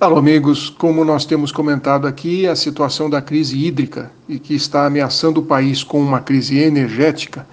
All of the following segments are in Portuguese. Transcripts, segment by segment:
Alô, amigos. Como nós temos comentado aqui, a situação da crise hídrica e que está ameaçando o país com uma crise energética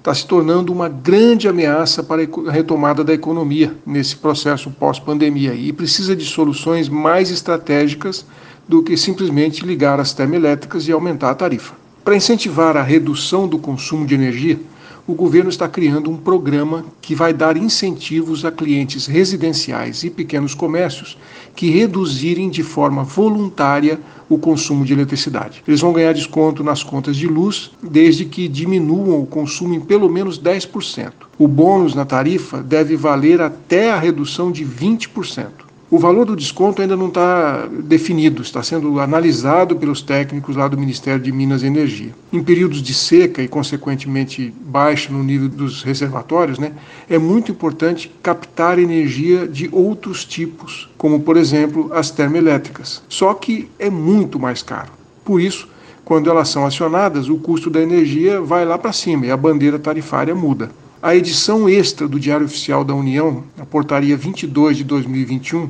está se tornando uma grande ameaça para a retomada da economia nesse processo pós-pandemia e precisa de soluções mais estratégicas do que simplesmente ligar as termoelétricas e aumentar a tarifa. Para incentivar a redução do consumo de energia, o governo está criando um programa que vai dar incentivos a clientes residenciais e pequenos comércios que reduzirem de forma voluntária o consumo de eletricidade. Eles vão ganhar desconto nas contas de luz desde que diminuam o consumo em pelo menos 10%. O bônus na tarifa deve valer até a redução de 20%. O valor do desconto ainda não está definido, está sendo analisado pelos técnicos lá do Ministério de Minas e Energia. Em períodos de seca e, consequentemente, baixa no nível dos reservatórios, né, é muito importante captar energia de outros tipos, como, por exemplo, as termoelétricas. Só que é muito mais caro. Por isso, quando elas são acionadas, o custo da energia vai lá para cima e a bandeira tarifária muda. A edição extra do Diário Oficial da União, a Portaria 22 de 2021,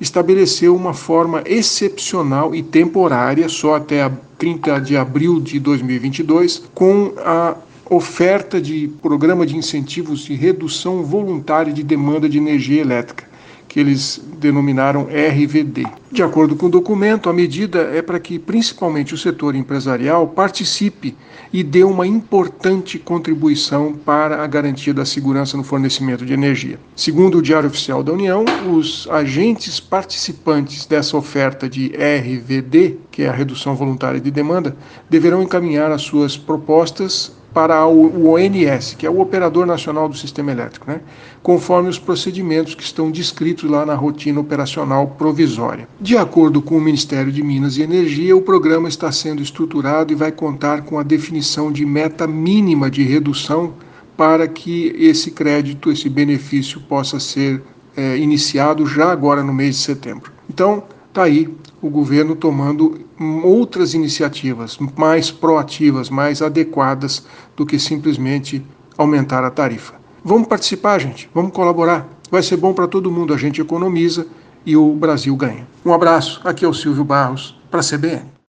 estabeleceu uma forma excepcional e temporária, só até 30 de abril de 2022, com a oferta de programa de incentivos de redução voluntária de demanda de energia elétrica que eles denominaram RVD. De acordo com o documento, a medida é para que principalmente o setor empresarial participe e dê uma importante contribuição para a garantia da segurança no fornecimento de energia. Segundo o Diário Oficial da União, os agentes participantes dessa oferta de RVD, que é a redução voluntária de demanda, deverão encaminhar as suas propostas para o ONS, que é o Operador Nacional do Sistema Elétrico, né? conforme os procedimentos que estão descritos lá na rotina operacional provisória. De acordo com o Ministério de Minas e Energia, o programa está sendo estruturado e vai contar com a definição de meta mínima de redução para que esse crédito, esse benefício possa ser é, iniciado já agora no mês de setembro. Então, está aí o governo tomando outras iniciativas mais proativas, mais adequadas do que simplesmente aumentar a tarifa. Vamos participar, gente, vamos colaborar. Vai ser bom para todo mundo, a gente economiza e o Brasil ganha. Um abraço, aqui é o Silvio Barros, para a CBN.